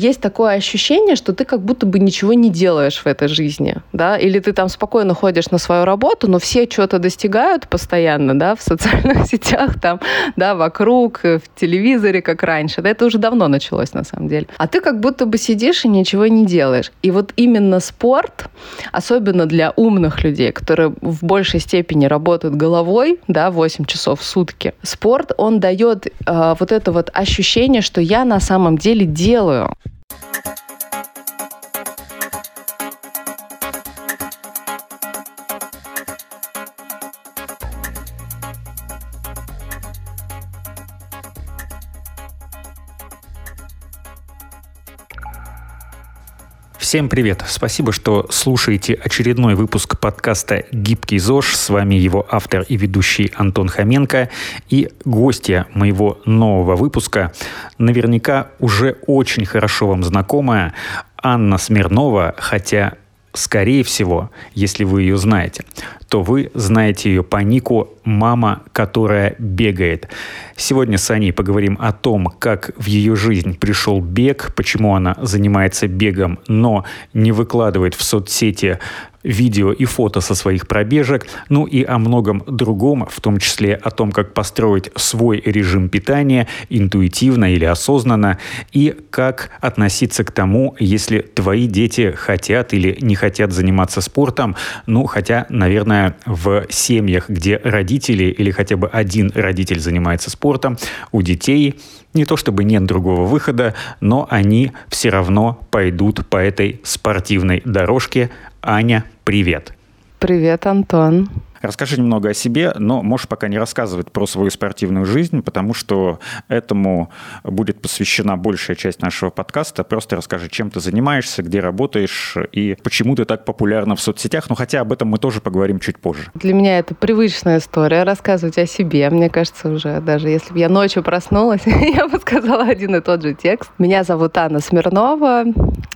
есть такое ощущение, что ты как будто бы ничего не делаешь в этой жизни, да, или ты там спокойно ходишь на свою работу, но все что-то достигают постоянно, да, в социальных сетях там, да, вокруг, в телевизоре, как раньше, да, это уже давно началось на самом деле. А ты как будто бы сидишь и ничего не делаешь. И вот именно спорт, особенно для умных людей, которые в большей степени работают головой, да, 8 часов в сутки, спорт, он дает э, вот это вот ощущение, что я на самом деле делаю. Thank you. Всем привет! Спасибо, что слушаете очередной выпуск подкаста «Гибкий ЗОЖ». С вами его автор и ведущий Антон Хоменко. И гостья моего нового выпуска, наверняка уже очень хорошо вам знакомая, Анна Смирнова, хотя Скорее всего, если вы ее знаете, то вы знаете ее по нику «Мама, которая бегает». Сегодня с Аней поговорим о том, как в ее жизнь пришел бег, почему она занимается бегом, но не выкладывает в соцсети видео и фото со своих пробежек, ну и о многом другом, в том числе о том, как построить свой режим питания интуитивно или осознанно, и как относиться к тому, если твои дети хотят или не хотят заниматься спортом, ну хотя, наверное, в семьях, где родители или хотя бы один родитель занимается спортом, у детей не то чтобы нет другого выхода, но они все равно пойдут по этой спортивной дорожке, Аня, привет. Привет, Антон. Расскажи немного о себе, но можешь пока не рассказывать про свою спортивную жизнь, потому что этому будет посвящена большая часть нашего подкаста. Просто расскажи, чем ты занимаешься, где работаешь и почему ты так популярна в соцсетях. Ну, хотя об этом мы тоже поговорим чуть позже. Для меня это привычная история рассказывать о себе. Мне кажется, уже даже если бы я ночью проснулась, я бы сказала один и тот же текст. Меня зовут Анна Смирнова.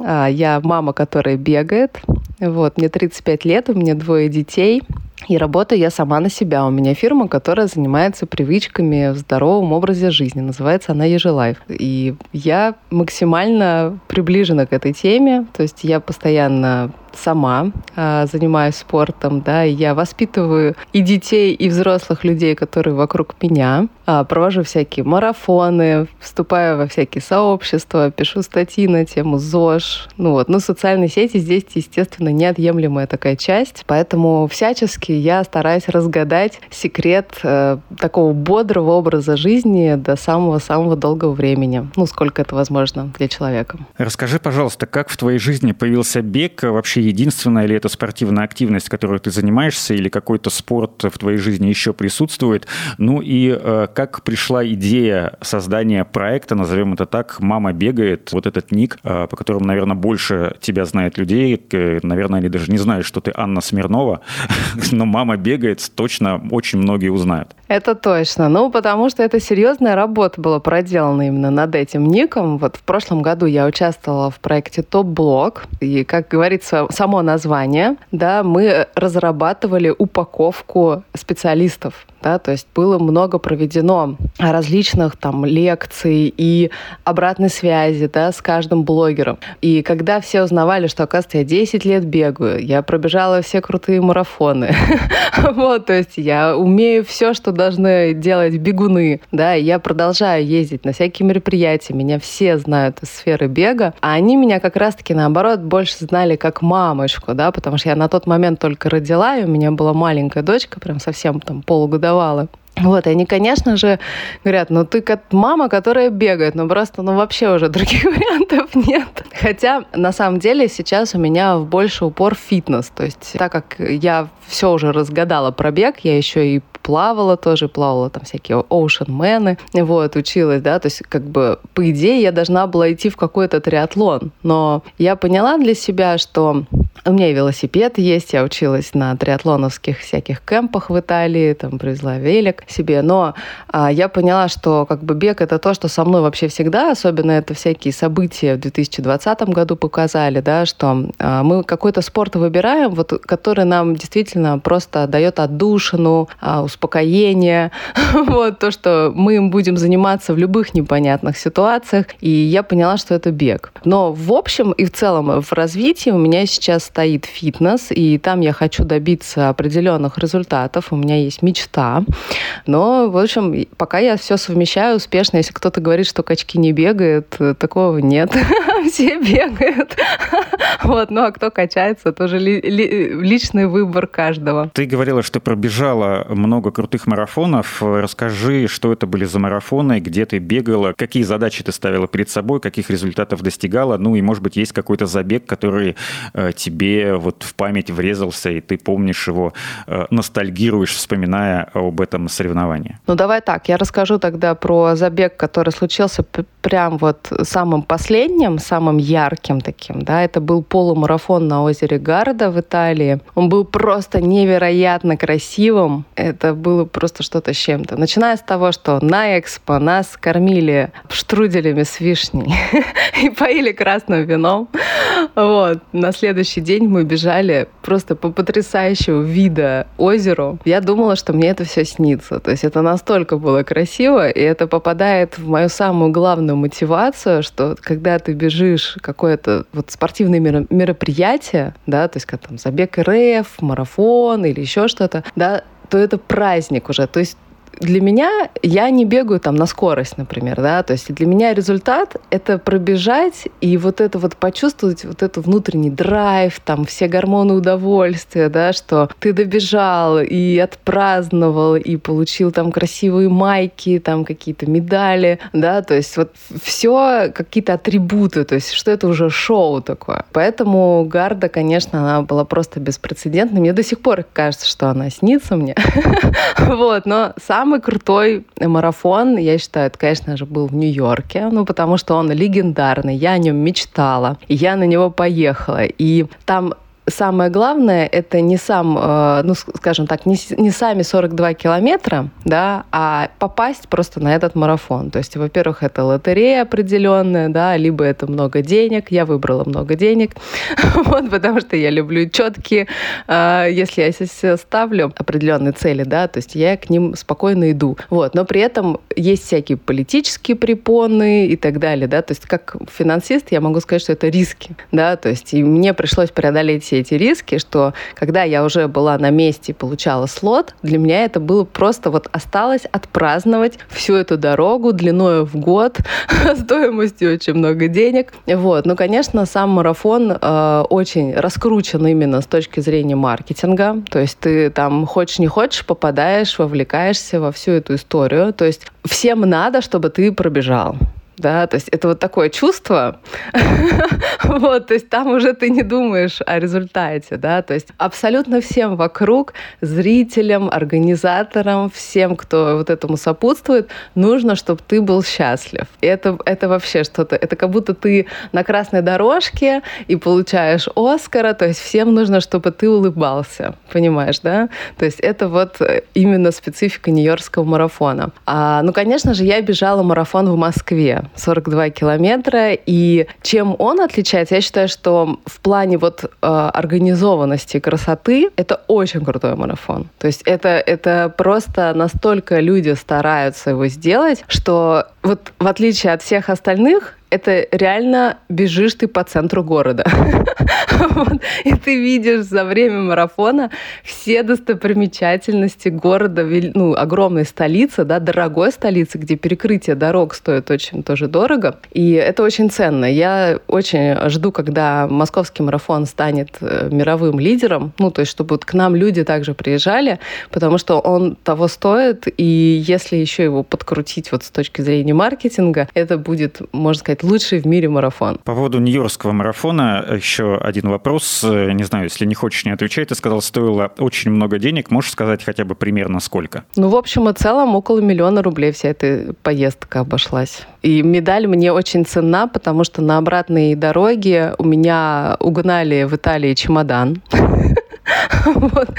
А, я мама, которая бегает. Вот, мне 35 лет, у меня двое детей. И работаю я сама на себя. У меня фирма, которая занимается привычками в здоровом образе жизни. Называется она Ежелайф. И я максимально приближена к этой теме. То есть я постоянно сама э, занимаюсь спортом, да, и я воспитываю и детей, и взрослых людей, которые вокруг меня, э, провожу всякие марафоны, вступаю во всякие сообщества, пишу статьи на тему ЗОЖ, ну вот, ну социальные сети здесь, естественно, неотъемлемая такая часть, поэтому всячески я стараюсь разгадать секрет э, такого бодрого образа жизни до самого-самого долгого времени, ну сколько это возможно для человека. Расскажи, пожалуйста, как в твоей жизни появился бег, вообще единственная ли это спортивная активность, которой ты занимаешься, или какой-то спорт в твоей жизни еще присутствует? Ну и э, как пришла идея создания проекта, назовем это так, «Мама бегает», вот этот ник, э, по которому, наверное, больше тебя знает людей, э, наверное, они даже не знают, что ты Анна Смирнова, но «Мама бегает» точно очень многие узнают. Это точно. Ну, потому что это серьезная работа была проделана именно над этим ником. Вот в прошлом году я участвовала в проекте Топ-блог. И, как говорится само название, да, мы разрабатывали упаковку специалистов да, то есть было много проведено различных там лекций и обратной связи, да, с каждым блогером. И когда все узнавали, что, оказывается, я 10 лет бегаю, я пробежала все крутые марафоны, вот, то есть я умею все, что должны делать бегуны, да, и я продолжаю ездить на всякие мероприятия, меня все знают из сферы бега, а они меня как раз-таки, наоборот, больше знали как мамочку, да, потому что я на тот момент только родила, и у меня была маленькая дочка, прям совсем там полугодовая, давала. Вот, и они, конечно же, говорят, ну ты как мама, которая бегает, ну просто, ну вообще уже других вариантов нет. Хотя, на самом деле, сейчас у меня в больше упор фитнес. То есть, так как я все уже разгадала про бег, я еще и плавала тоже, плавала там всякие оушенмены, вот, училась, да, то есть как бы по идее я должна была идти в какой-то триатлон, но я поняла для себя, что у меня и велосипед есть, я училась на триатлоновских всяких кемпах в Италии, там привезла велик себе, но а, я поняла, что как бы бег это то, что со мной вообще всегда, особенно это всякие события в 2020 году показали, да, что а, мы какой-то спорт выбираем, вот, который нам действительно просто дает отдушину, а, успокоение, вот то, что мы им будем заниматься в любых непонятных ситуациях. И я поняла, что это бег. Но в общем и в целом в развитии у меня сейчас стоит фитнес, и там я хочу добиться определенных результатов. У меня есть мечта. Но, в общем, пока я все совмещаю успешно. Если кто-то говорит, что качки не бегают, такого нет. Все бегают. Вот, ну а кто качается, тоже личный выбор каждого. Ты говорила, что пробежала много крутых марафонов. Расскажи, что это были за марафоны, где ты бегала, какие задачи ты ставила перед собой, каких результатов достигала. Ну и, может быть, есть какой-то забег, который э, тебе вот в память врезался, и ты помнишь его, э, ностальгируешь, вспоминая об этом соревновании. Ну давай так, я расскажу тогда про забег, который случился прям вот самым последним, самым ярким таким, да, это был полумарафон на озере Гарда в Италии. Он был просто невероятно красивым. Это было просто что-то с чем-то. Начиная с того, что на экспо нас кормили штруделями с вишней и поили красным вином. Вот. На следующий день мы бежали просто по потрясающему вида озеру. Я думала, что мне это все снится. То есть это настолько было красиво, и это попадает в мою самую главную мотивацию, что когда ты бежишь какое-то вот спортивное мероприятие, да, то есть как там забег РФ, марафон или еще что-то, да, то это праздник уже. То есть для меня я не бегаю там на скорость, например, да, то есть для меня результат — это пробежать и вот это вот почувствовать вот этот внутренний драйв, там все гормоны удовольствия, да, что ты добежал и отпраздновал, и получил там красивые майки, там какие-то медали, да, то есть вот все какие-то атрибуты, то есть что это уже шоу такое. Поэтому Гарда, конечно, она была просто беспрецедентной. Мне до сих пор кажется, что она снится мне. Вот, но сам самый крутой марафон, я считаю, это, конечно же, был в Нью-Йорке, ну, потому что он легендарный, я о нем мечтала, я на него поехала. И там самое главное, это не сам, э, ну, скажем так, не, не сами 42 километра, да, а попасть просто на этот марафон. То есть, во-первых, это лотерея определенная, да, либо это много денег. Я выбрала много денег, вот, потому что я люблю четкие, э, если я себе ставлю определенные цели, да, то есть я к ним спокойно иду. Вот, но при этом есть всякие политические препоны и так далее, да, то есть как финансист я могу сказать, что это риски, да, то есть и мне пришлось преодолеть все эти риски, что когда я уже была на месте и получала слот, для меня это было просто вот осталось отпраздновать всю эту дорогу длиною в год, стоимостью очень много денег. Вот. Ну, конечно, сам марафон э, очень раскручен именно с точки зрения маркетинга. То есть ты там хочешь не хочешь, попадаешь, вовлекаешься во всю эту историю. То есть всем надо, чтобы ты пробежал да, то есть это вот такое чувство, вот, то есть там уже ты не думаешь о результате, да, то есть абсолютно всем вокруг, зрителям, организаторам, всем, кто вот этому сопутствует, нужно, чтобы ты был счастлив. И это, это вообще что-то, это как будто ты на красной дорожке и получаешь Оскара, то есть всем нужно, чтобы ты улыбался, понимаешь, да? То есть это вот именно специфика Нью-Йоркского марафона. А, ну, конечно же, я бежала марафон в Москве, 42 километра. И чем он отличается? Я считаю, что в плане вот э, организованности красоты это очень крутой марафон. То есть это, это просто настолько люди стараются его сделать, что вот в отличие от всех остальных, это реально бежишь ты по центру города. вот. И ты видишь за время марафона все достопримечательности города, ну, огромной столицы, да, дорогой столицы, где перекрытие дорог стоит очень тоже дорого. И это очень ценно. Я очень жду, когда московский марафон станет э, мировым лидером, ну, то есть чтобы вот к нам люди также приезжали, потому что он того стоит, и если еще его подкрутить вот с точки зрения маркетинга, это будет, можно сказать, лучший в мире марафон. По поводу Нью-Йоркского марафона еще один вопрос. Не знаю, если не хочешь, не отвечай. Ты сказал, стоило очень много денег. Можешь сказать хотя бы примерно сколько? Ну, в общем и целом, около миллиона рублей вся эта поездка обошлась. И медаль мне очень ценна, потому что на обратной дороге у меня угнали в Италии чемодан. Вот.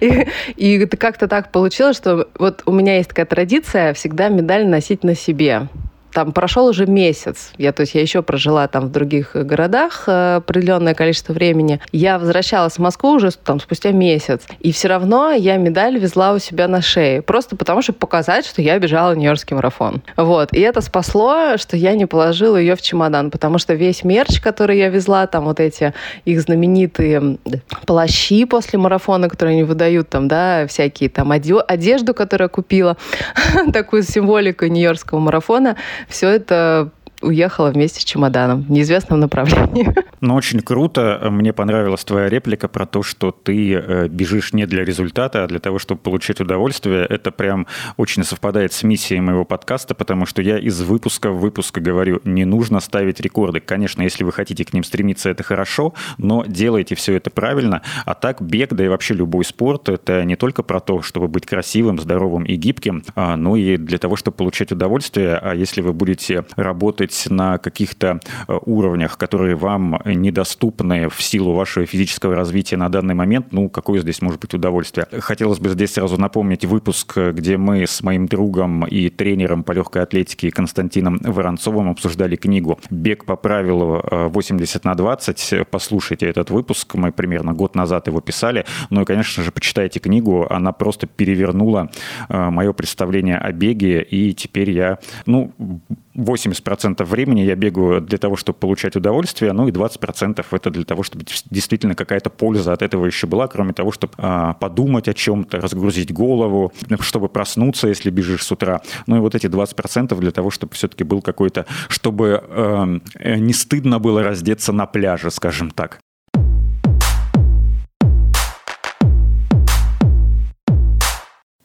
И, и как-то так получилось, что вот у меня есть такая традиция всегда медаль носить на себе. Там прошел уже месяц. Я, то есть я еще прожила там в других городах э, определенное количество времени. Я возвращалась в Москву уже там спустя месяц. И все равно я медаль везла у себя на шее. Просто потому, чтобы показать, что я бежала Нью-Йоркский марафон. Вот. И это спасло, что я не положила ее в чемодан, потому что весь мерч, который я везла, там вот эти их знаменитые плащи после марафона, которые они выдают, там, да, всякие там одежду, которую я купила, такую символику Нью-Йоркского марафона, все это уехала вместе с чемоданом в неизвестном направлении. Ну, очень круто. Мне понравилась твоя реплика про то, что ты э, бежишь не для результата, а для того, чтобы получить удовольствие. Это прям очень совпадает с миссией моего подкаста, потому что я из выпуска в выпуск говорю, не нужно ставить рекорды. Конечно, если вы хотите к ним стремиться, это хорошо, но делайте все это правильно. А так бег, да и вообще любой спорт, это не только про то, чтобы быть красивым, здоровым и гибким, а, но и для того, чтобы получать удовольствие. А если вы будете работать работать на каких-то э, уровнях, которые вам недоступны в силу вашего физического развития на данный момент, ну, какое здесь может быть удовольствие? Хотелось бы здесь сразу напомнить выпуск, где мы с моим другом и тренером по легкой атлетике Константином Воронцовым обсуждали книгу «Бег по правилу 80 э, на 20». Послушайте этот выпуск, мы примерно год назад его писали. Ну и, конечно же, почитайте книгу, она просто перевернула э, мое представление о беге, и теперь я, ну, 80% времени я бегаю для того, чтобы получать удовольствие, ну и 20% это для того, чтобы действительно какая-то польза от этого еще была, кроме того, чтобы а, подумать о чем-то, разгрузить голову, чтобы проснуться, если бежишь с утра. Ну и вот эти 20% для того, чтобы все-таки был какой-то, чтобы эм, э, не стыдно было раздеться на пляже, скажем так.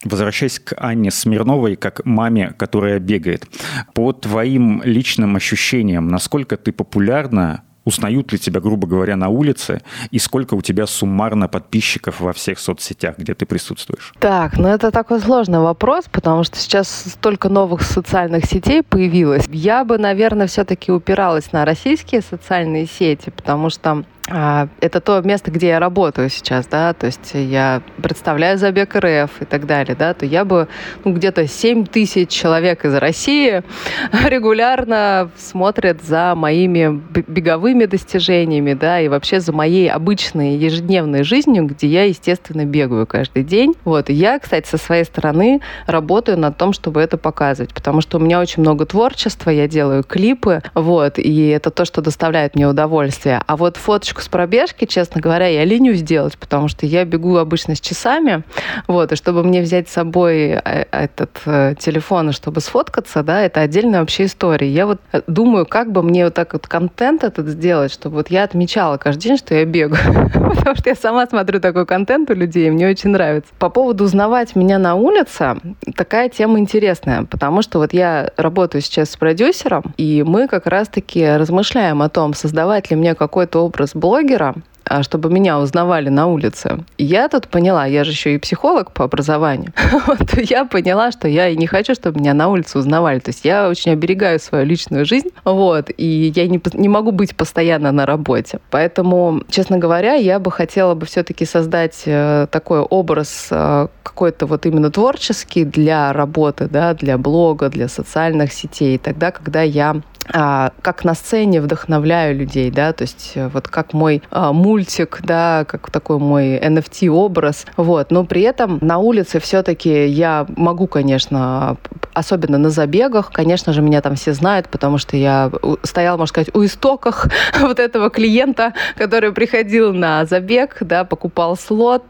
Возвращаясь к Анне Смирновой, как маме, которая бегает. По твоим личным ощущениям, насколько ты популярна узнают ли тебя, грубо говоря, на улице, и сколько у тебя суммарно подписчиков во всех соцсетях, где ты присутствуешь? Так, ну это такой сложный вопрос, потому что сейчас столько новых социальных сетей появилось. Я бы, наверное, все-таки упиралась на российские социальные сети, потому что это то место, где я работаю сейчас, да, то есть я представляю забег РФ и так далее, да, то я бы, ну, где-то 7 тысяч человек из России регулярно смотрят за моими беговыми достижениями, да, и вообще за моей обычной ежедневной жизнью, где я, естественно, бегаю каждый день. Вот, и я, кстати, со своей стороны работаю над том, чтобы это показывать, потому что у меня очень много творчества, я делаю клипы, вот, и это то, что доставляет мне удовольствие. А вот фоточку фоточку с пробежки, честно говоря, я ленюсь сделать, потому что я бегу обычно с часами, вот, и чтобы мне взять с собой э, этот э, телефон, чтобы сфоткаться, да, это отдельная вообще история. Я вот э, думаю, как бы мне вот так вот контент этот сделать, чтобы вот я отмечала каждый день, что я бегаю, потому что я сама смотрю такой контент у людей, мне очень нравится. По поводу узнавать меня на улице, такая тема интересная, потому что вот я работаю сейчас с продюсером, и мы как раз-таки размышляем о том, создавать ли мне какой-то образ блогера, а, чтобы меня узнавали на улице. Я тут поняла, я же еще и психолог по образованию, вот, я поняла, что я и не хочу, чтобы меня на улице узнавали. То есть я очень оберегаю свою личную жизнь, вот, и я не, не могу быть постоянно на работе. Поэтому, честно говоря, я бы хотела бы все-таки создать э, такой образ э, какой-то вот именно творческий для работы, да, для блога, для социальных сетей, тогда, когда я а, как на сцене вдохновляю людей, да, то есть э, вот как мой а, мультик, да, как такой мой NFT-образ, вот, но при этом на улице все-таки я могу, конечно, особенно на забегах, конечно же, меня там все знают, потому что я стояла, можно сказать, у истоках вот этого клиента, который приходил на забег, да, покупал слот,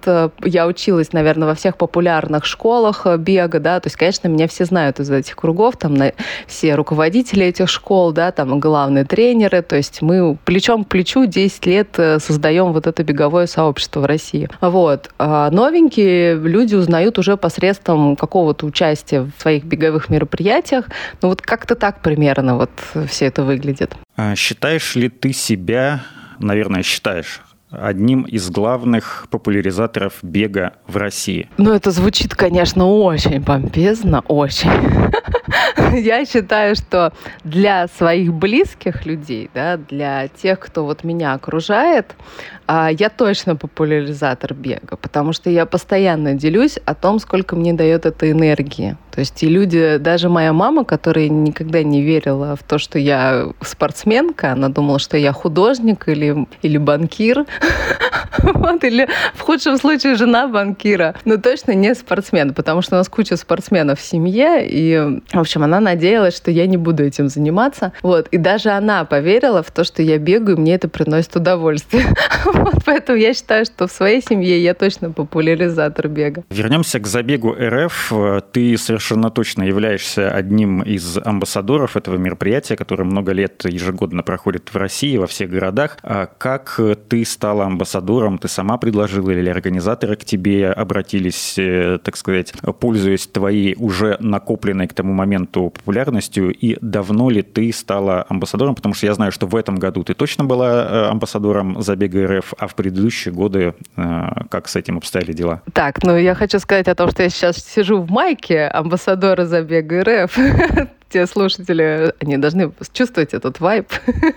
я училась, наверное, во всех популярных школах бега, да, то есть, конечно, меня все знают из этих кругов, там, на, все руководители этих школ, школ, да, там главные тренеры, то есть мы плечом к плечу 10 лет э, создаем вот это беговое сообщество в России. Вот. А новенькие люди узнают уже посредством какого-то участия в своих беговых мероприятиях. Ну вот как-то так примерно вот все это выглядит. А считаешь ли ты себя, наверное, считаешь, одним из главных популяризаторов бега в России. Ну, это звучит, конечно, очень помпезно, очень. Я считаю, что для своих близких людей, да, для тех, кто вот меня окружает, а, я точно популяризатор бега, потому что я постоянно делюсь о том, сколько мне дает это энергии. То есть и люди, даже моя мама, которая никогда не верила в то, что я спортсменка, она думала, что я художник или, или банкир, вот, или в худшем случае жена банкира, но точно не спортсмен, потому что у нас куча спортсменов в семье, и, в общем, она надеялась, что я не буду этим заниматься, вот, и даже она поверила в то, что я бегаю, и мне это приносит удовольствие. Вот, поэтому я считаю, что в своей семье я точно популяризатор бега. Вернемся к забегу РФ. Ты совершенно точно являешься одним из амбассадоров этого мероприятия, которое много лет ежегодно проходит в России, во всех городах. А как ты стала амбассадором? Ты сама предложила или организаторы к тебе обратились, э, так сказать, пользуясь твоей уже накопленной к тому моменту популярностью? И давно ли ты стала амбассадором? Потому что я знаю, что в этом году ты точно была э, амбассадором забега РФ, а в предыдущие годы э, как с этим обстояли дела? Так, ну я хочу сказать о том, что я сейчас сижу в майке амбассадора забега РФ. те слушатели, они должны чувствовать этот вайб.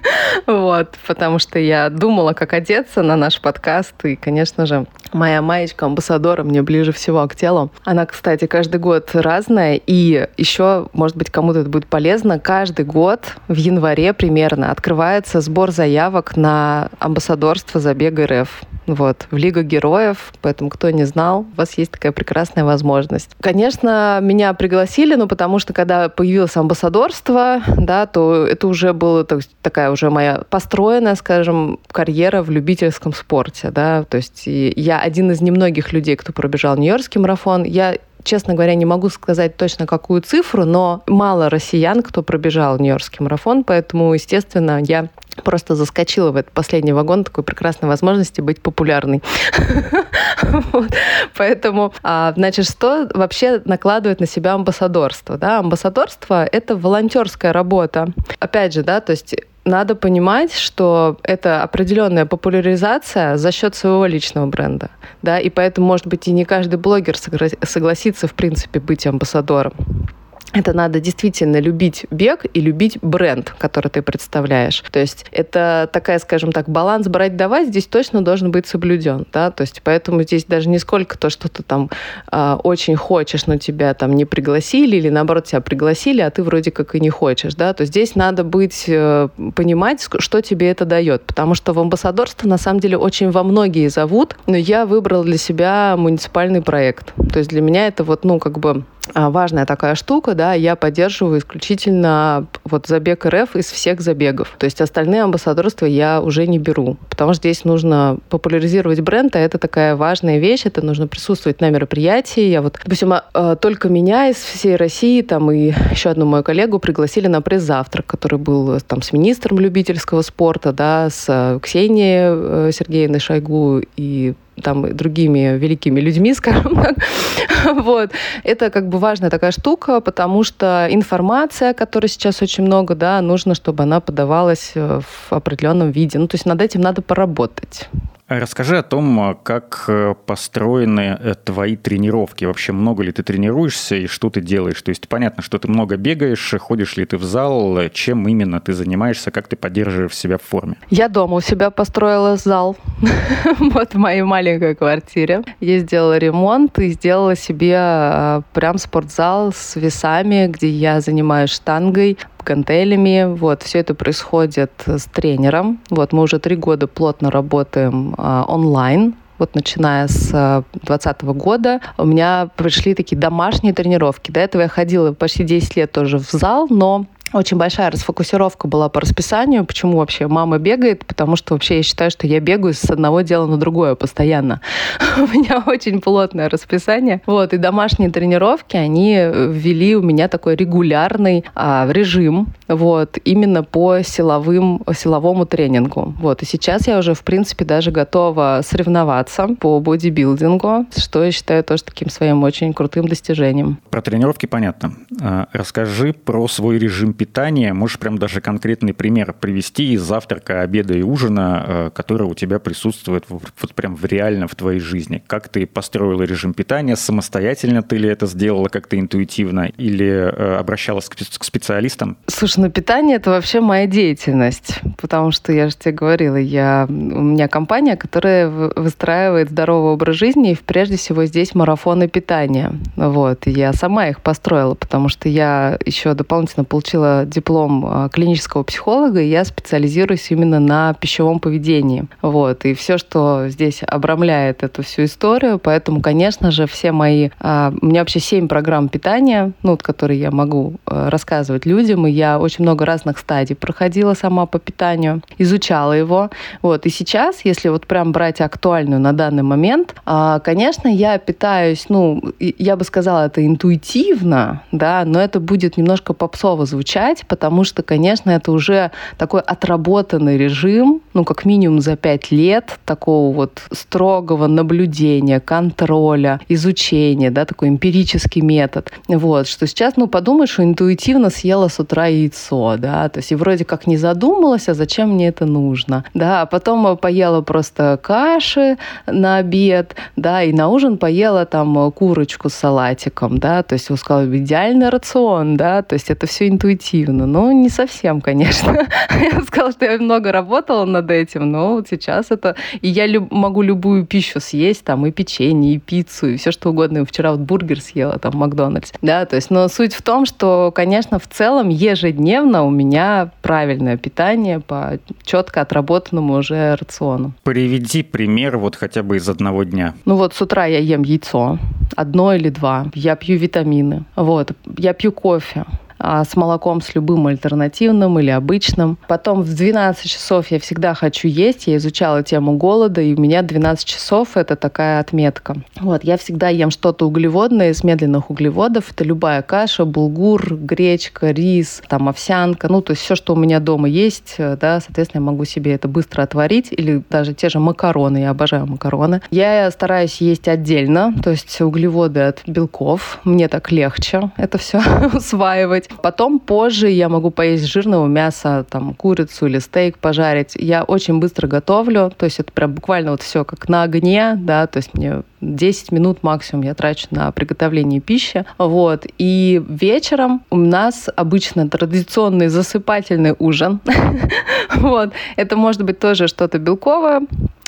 вот, потому что я думала, как одеться на наш подкаст. И, конечно же, моя маечка амбассадора мне ближе всего к телу. Она, кстати, каждый год разная. И еще, может быть, кому-то это будет полезно, каждый год в январе примерно открывается сбор заявок на амбассадорство забега РФ вот, в Лигу героев, поэтому кто не знал, у вас есть такая прекрасная возможность. Конечно, меня пригласили, но потому что когда появилось амбассадорство, да, то это уже была есть, такая уже моя построенная, скажем, карьера в любительском спорте, да, то есть я один из немногих людей, кто пробежал Нью-Йоркский марафон, я честно говоря, не могу сказать точно какую цифру, но мало россиян, кто пробежал Нью-Йоркский марафон, поэтому, естественно, я просто заскочила в этот последний вагон такой прекрасной возможности быть популярной. Поэтому, а, значит, что вообще накладывает на себя амбассадорство? Амбассадорство — это волонтерская работа. Опять же, да, то есть надо понимать, что это определенная популяризация за счет своего личного бренда. Да? И поэтому, может быть, и не каждый блогер согласится, в принципе, быть амбассадором это надо действительно любить бег и любить бренд, который ты представляешь. То есть это такая, скажем так, баланс брать-давать здесь точно должен быть соблюден. Да? То есть поэтому здесь даже не сколько то, что ты там э, очень хочешь, но тебя там не пригласили, или наоборот тебя пригласили, а ты вроде как и не хочешь. Да? То здесь надо быть, э, понимать, что тебе это дает. Потому что в амбассадорство на самом деле очень во многие зовут, но я выбрала для себя муниципальный проект. То есть для меня это вот, ну, как бы важная такая штука, да, я поддерживаю исключительно вот забег РФ из всех забегов. То есть остальные амбассадорства я уже не беру, потому что здесь нужно популяризировать бренд, а это такая важная вещь, это нужно присутствовать на мероприятии. Я вот, допустим, а, только меня из всей России, там и еще одну мою коллегу пригласили на пресс-завтрак, который был там с министром любительского спорта, да, с Ксенией э, Сергеевной Шойгу и там другими великими людьми, скажем так. вот. Это как бы важная такая штука, потому что информация, которой сейчас очень много, да, нужно, чтобы она подавалась э, в определенном виде. Ну, то есть над этим надо поработать. Расскажи о том, как э, построены э, твои тренировки. Вообще, много ли ты тренируешься и что ты делаешь? То есть понятно, что ты много бегаешь, ходишь ли ты в зал, чем именно ты занимаешься, как ты поддерживаешь себя в форме? Я дома у себя построила зал, вот в моей маленькой квартире. Я сделала ремонт и сделала себе э, прям спортзал с весами, где я занимаюсь штангой, гантелями. Вот, все это происходит с тренером. Вот, мы уже три года плотно работаем а, онлайн. Вот начиная с 2020 года у меня пришли такие домашние тренировки. До этого я ходила почти 10 лет тоже в зал, но очень большая расфокусировка была по расписанию. Почему вообще мама бегает? Потому что вообще я считаю, что я бегаю с одного дела на другое постоянно. У меня очень плотное расписание. Вот, и домашние тренировки, они ввели у меня такой регулярный а, режим. Вот, именно по силовым, силовому тренингу. Вот, и сейчас я уже, в принципе, даже готова соревноваться по бодибилдингу, что я считаю тоже таким своим очень крутым достижением. Про тренировки понятно. А, расскажи про свой режим питания. Можешь прям даже конкретный пример привести из завтрака, обеда и ужина, а, который у тебя присутствует вот прям в реально в твоей жизни. Как ты построила режим питания? Самостоятельно ты ли это сделала как-то интуитивно или а, обращалась к специалистам? Слушай, ну питание это вообще моя деятельность, потому что я же тебе говорила, я, у меня компания, которая выстраивает здоровый образ жизни, и прежде всего здесь марафоны питания. Вот, я сама их построила, потому что я еще дополнительно получила диплом а, клинического психолога, и я специализируюсь именно на пищевом поведении. Вот, и все, что здесь обрамляет эту всю историю, поэтому, конечно же, все мои... А, у меня вообще семь программ питания, ну, которые я могу а, рассказывать людям, и я очень много разных стадий проходила сама по питанию, изучала его. Вот, и сейчас, если вот прям брать актуальную на данный момент, конечно, я питаюсь, ну, я бы сказала, это интуитивно, да, но это будет немножко попсово звучать, потому что, конечно, это уже такой отработанный режим, ну, как минимум за пять лет такого вот строгого наблюдения, контроля, изучения, да, такой эмпирический метод. Вот, что сейчас, ну, подумаешь, интуитивно съела с утра яйцо, да, то есть и вроде как не задумалась, а зачем мне это нужно, да, а потом поела просто каши на обед, да, и на ужин поела там курочку с салатиком, да, то есть я сказала, идеальный рацион, да, то есть это все интуитивно, но не совсем, конечно. Я сказала, что я много работала над этим, но вот сейчас это... И я могу любую пищу съесть, там, и печенье, и пиццу, и все что угодно. Вчера вот бургер съела, там, Макдональдс. Да, то есть, но суть в том, что, конечно, в целом ежедневно у меня правильное питание по четко отработанному уже рациону. Приведи пример вот хотя бы из одного дня. Ну вот с утра я ем яйцо, одно или два. Я пью витамины. Вот. Я пью кофе. А, с молоком с любым альтернативным или обычным. Потом в 12 часов я всегда хочу есть. Я изучала тему голода, и у меня 12 часов это такая отметка. Вот, я всегда ем что-то углеводное из медленных углеводов. Это любая каша, булгур, гречка, рис, там овсянка. Ну, то есть все, что у меня дома есть, да, соответственно, я могу себе это быстро отварить. Или даже те же макароны. Я обожаю макароны. Я стараюсь есть отдельно, то есть углеводы от белков. Мне так легче это все усваивать. Потом позже я могу поесть жирного мяса, там, курицу или стейк пожарить. Я очень быстро готовлю, то есть это прям буквально вот все как на огне, да, то есть мне 10 минут максимум я трачу на приготовление пищи. Вот. И вечером у нас обычно традиционный засыпательный ужин. Вот. Это может быть тоже что-то белковое,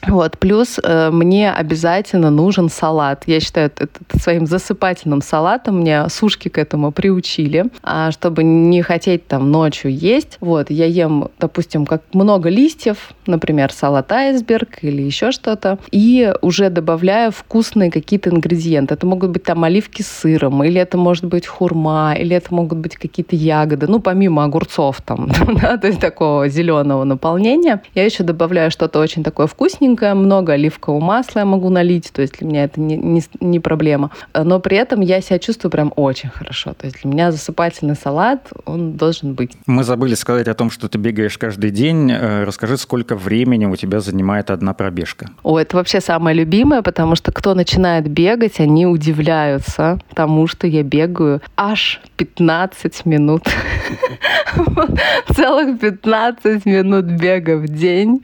вот. Плюс э, мне обязательно нужен салат. Я считаю, это, это своим засыпательным салатом меня сушки к этому приучили, а чтобы не хотеть там ночью есть. Вот. Я ем, допустим, как много листьев, например, салат айсберг или еще что-то, и уже добавляю вкусные какие-то ингредиенты. Это могут быть там оливки с сыром, или это может быть хурма, или это могут быть какие-то ягоды, ну, помимо огурцов там, да, то есть такого зеленого наполнения. Я еще добавляю что-то очень такое вкусненькое, вкусненькое, много оливкового масла я могу налить, то есть для меня это не, не, не проблема. Но при этом я себя чувствую прям очень хорошо. То есть для меня засыпательный салат, он должен быть. Мы забыли сказать о том, что ты бегаешь каждый день. Э, расскажи, сколько времени у тебя занимает одна пробежка? О, это вообще самое любимое, потому что кто начинает бегать, они удивляются тому, что я бегаю аж 15 минут. Целых 15 минут бега в день.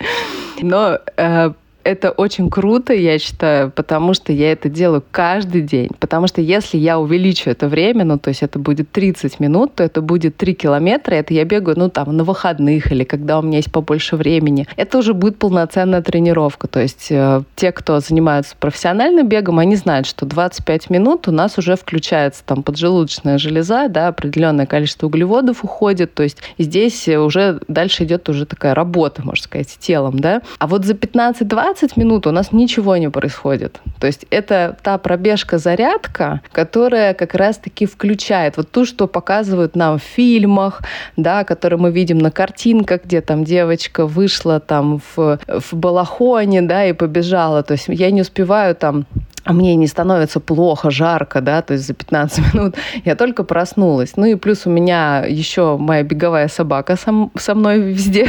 Но э, это очень круто, я считаю, потому что я это делаю каждый день. Потому что если я увеличу это время, ну, то есть это будет 30 минут, то это будет 3 километра, это я бегаю, ну, там, на выходных или когда у меня есть побольше времени. Это уже будет полноценная тренировка. То есть э, те, кто занимаются профессиональным бегом, они знают, что 25 минут у нас уже включается там поджелудочная железа, да, определенное количество углеводов уходит, то есть здесь уже дальше идет уже такая работа, можно сказать, телом, да. А вот за 15-20 15 минут у нас ничего не происходит. То есть это та пробежка-зарядка, которая как раз-таки включает вот ту, что показывают нам в фильмах, да, которые мы видим на картинках, где там девочка вышла там в, в балахоне, да, и побежала. То есть я не успеваю там мне не становится плохо, жарко, да, то есть за 15 минут я только проснулась. Ну и плюс у меня еще моя беговая собака со, со мной везде.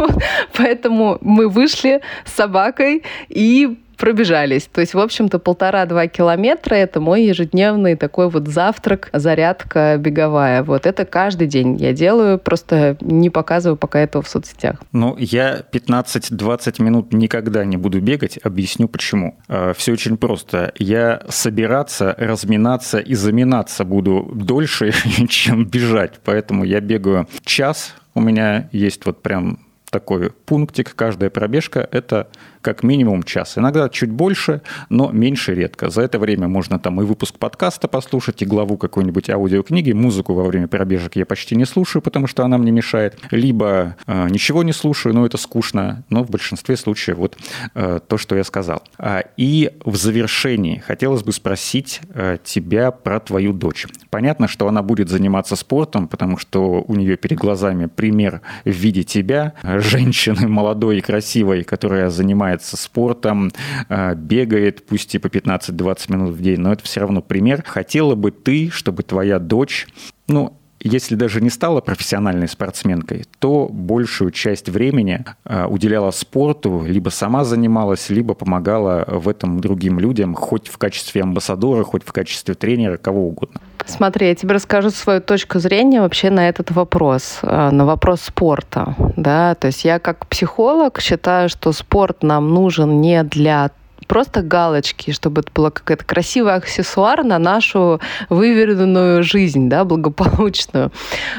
Поэтому мы вышли с собакой и пробежались. То есть, в общем-то, полтора-два километра – это мой ежедневный такой вот завтрак, зарядка беговая. Вот это каждый день я делаю, просто не показываю пока этого в соцсетях. Ну, я 15-20 минут никогда не буду бегать. Объясню почему. А, Все очень просто. Я собираться, разминаться и заминаться буду дольше, чем бежать. Поэтому я бегаю час. У меня есть вот прям такой пунктик. Каждая пробежка – это как минимум час. Иногда чуть больше, но меньше редко. За это время можно там и выпуск подкаста послушать, и главу какой-нибудь аудиокниги. Музыку во время пробежек я почти не слушаю, потому что она мне мешает. Либо э, ничего не слушаю, но это скучно. Но в большинстве случаев вот э, то, что я сказал. А, и в завершении хотелось бы спросить э, тебя про твою дочь. Понятно, что она будет заниматься спортом, потому что у нее перед глазами пример в виде тебя, женщины молодой и красивой, которая занимается занимается спортом, э, бегает, пусть и по 15-20 минут в день, но это все равно пример. Хотела бы ты, чтобы твоя дочь, ну, если даже не стала профессиональной спортсменкой, то большую часть времени э, уделяла спорту, либо сама занималась, либо помогала в этом другим людям, хоть в качестве амбассадора, хоть в качестве тренера, кого угодно. Смотри, я тебе расскажу свою точку зрения вообще на этот вопрос, э, на вопрос спорта. Да? То есть я как психолог считаю, что спорт нам нужен не для просто галочки, чтобы это было какой-то красивый аксессуар на нашу выверенную жизнь, да, благополучную.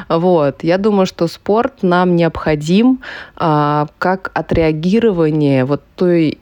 Вот. Я думаю, что спорт нам необходим а, как отреагирование вот той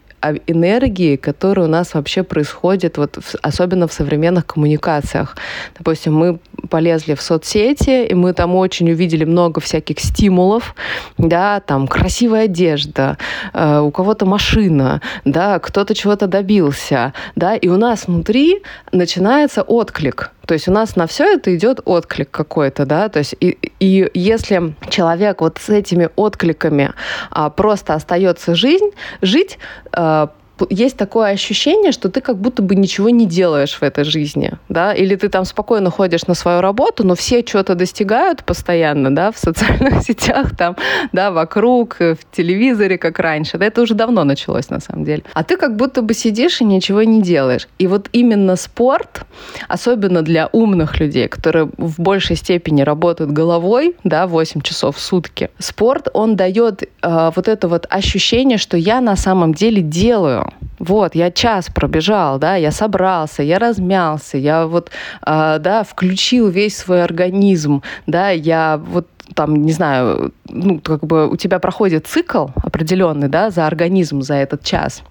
энергии, которая у нас вообще происходит, вот особенно в современных коммуникациях. Допустим, мы полезли в соцсети, и мы там очень увидели много всяких стимулов, да, там красивая одежда, э, у кого-то машина, да, кто-то чего-то добился, да, и у нас внутри начинается отклик. То есть у нас на все это идет отклик какой-то, да, то есть и, и если человек вот с этими откликами а, просто остается жизнь, жить, а, есть такое ощущение, что ты как будто бы ничего не делаешь в этой жизни, да, или ты там спокойно ходишь на свою работу, но все что-то достигают постоянно, да, в социальных сетях там, да, вокруг, в телевизоре, как раньше, да, это уже давно началось на самом деле. А ты как будто бы сидишь и ничего не делаешь. И вот именно спорт, особенно для умных людей, которые в большей степени работают головой, да, 8 часов в сутки, спорт, он дает э, вот это вот ощущение, что я на самом деле делаю вот, я час пробежал, да, я собрался, я размялся, я вот, э, да, включил весь свой организм, да, я вот там, не знаю, ну, как бы у тебя проходит цикл определенный, да, за организм за этот час.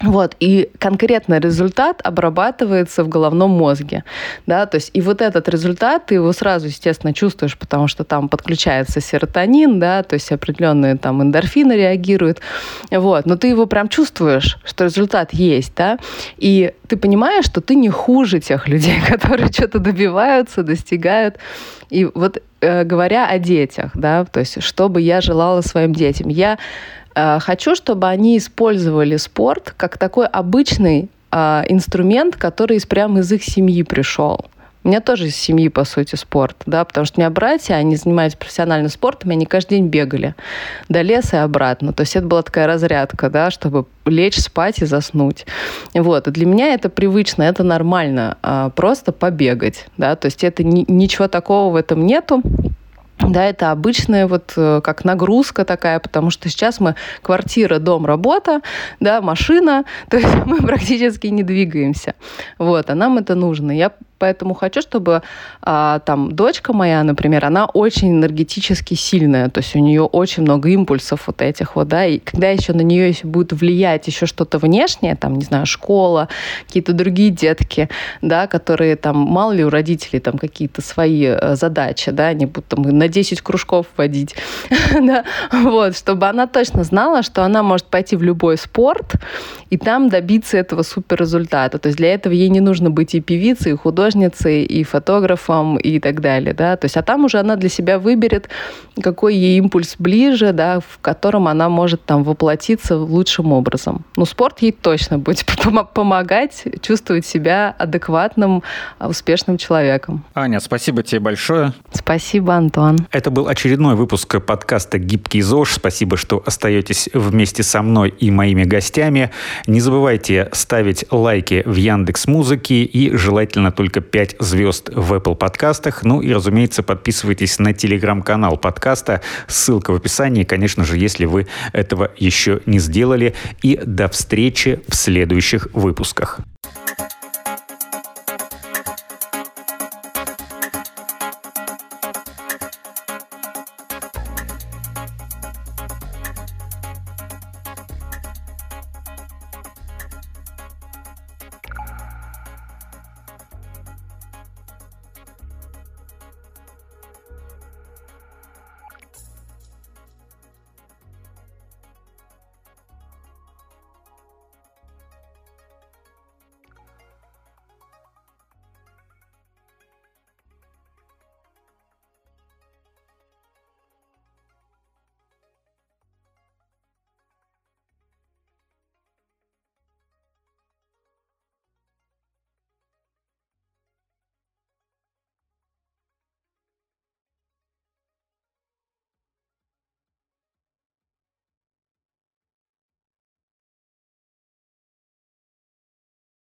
Вот, и конкретно результат обрабатывается в головном мозге, да, то есть и вот этот результат, ты его сразу, естественно, чувствуешь, потому что там подключается серотонин, да, то есть определенные там эндорфины реагируют, вот, но ты его прям чувствуешь, что результат есть, да, и ты понимаешь, что ты не хуже тех людей, которые что-то добиваются, достигают, и вот э, говоря о детях, да, то есть что бы я желала своим детям, я хочу, чтобы они использовали спорт как такой обычный э, инструмент, который прямо из их семьи пришел. У меня тоже из семьи, по сути, спорт, да, потому что у меня братья, они занимались профессиональным спортом, и они каждый день бегали до леса и обратно. То есть это была такая разрядка, да, чтобы лечь спать и заснуть. Вот. И для меня это привычно, это нормально, а, просто побегать, да, то есть это ни, ничего такого в этом нету. Да, это обычная вот э, как нагрузка такая, потому что сейчас мы квартира, дом, работа, да, машина, то есть мы практически не двигаемся. Вот, а нам это нужно. Я Поэтому хочу, чтобы а, там дочка моя, например, она очень энергетически сильная, то есть у нее очень много импульсов вот этих вот, да, и когда еще на нее еще будет влиять еще что-то внешнее, там, не знаю, школа, какие-то другие детки, да, которые там, мало ли у родителей там какие-то свои э, задачи, да, они будут там на 10 кружков водить, да, вот, чтобы она точно знала, что она может пойти в любой спорт и там добиться этого супер результата. То есть для этого ей не нужно быть и певицей, и художницей, художницей, и фотографом, и так далее, да, то есть, а там уже она для себя выберет, какой ей импульс ближе, да, в котором она может там воплотиться лучшим образом. Ну, спорт ей точно будет помогать чувствовать себя адекватным, успешным человеком. Аня, спасибо тебе большое. Спасибо, Антон. Это был очередной выпуск подкаста «Гибкий ЗОЖ». Спасибо, что остаетесь вместе со мной и моими гостями. Не забывайте ставить лайки в Яндекс Музыке и желательно только 5 звезд в Apple подкастах. Ну и, разумеется, подписывайтесь на телеграм-канал подкаста. Ссылка в описании, конечно же, если вы этого еще не сделали. И до встречи в следующих выпусках.